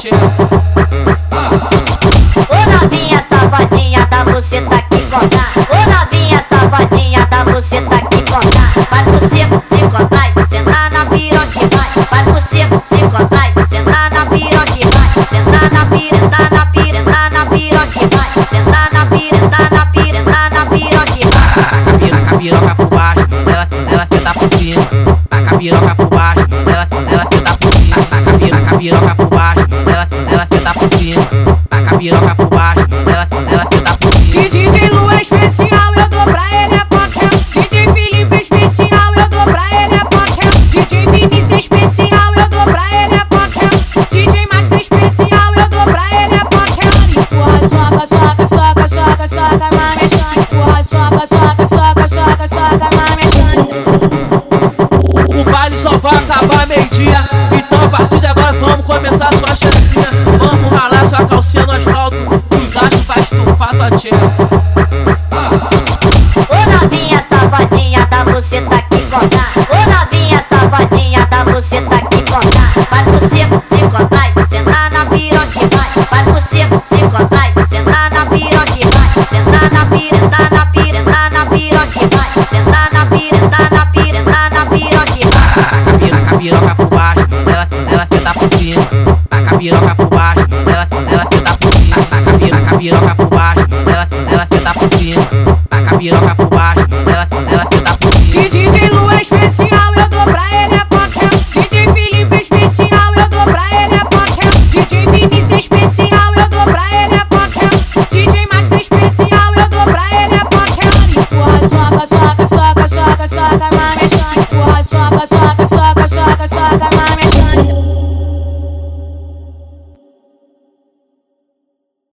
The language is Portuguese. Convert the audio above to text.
O Ô novinha safadinha, da você tá aqui contar. Ô novinha safadinha, da você tá aqui contar. Vai pro seco, se contrai, sentar na piroca vai. Vai pro seco, se contrai, sentar na piroca vai. Sentar na pira, sentar na pira, sentar na piroca vai. Sentar na pira, sentar na pira, sentar na piroca vai. Taca a piroca por baixo, ela, ela senta por cima. Taca a piroca por piroca por baixo, ela, ela senta por cima. DJ Lu é especial, eu dou pra ele é qualquer. DJ Felipe é especial, eu dou pra ele é qualquer. DJ Vinícius é especial, eu dou pra ele é qualquer. DJ Max é especial, eu dou pra ele é qualquer. Empurra, soca, soca, soca, soca, soca, vai mexendo. Empurra, soca, soca, soca, soca, soca, vai mexendo. O baile só vai acabar meio-dia. Tia. Ô novinha safadinha, dá você tá aqui contar. Ô novinha safadinha, dá você tá aqui contar. Vai pro seco, se contrai, sentar na piroca e vai. Vai pro seco, se contrai, sentar na piroca vai. Sentar na piranha, na piranha, na piroca vai. Sentar na piranha, na piranha, na piroca vai. Taca a piroca por baixo, ela, ela senta por cima. Taca a piroca por Taca a piroca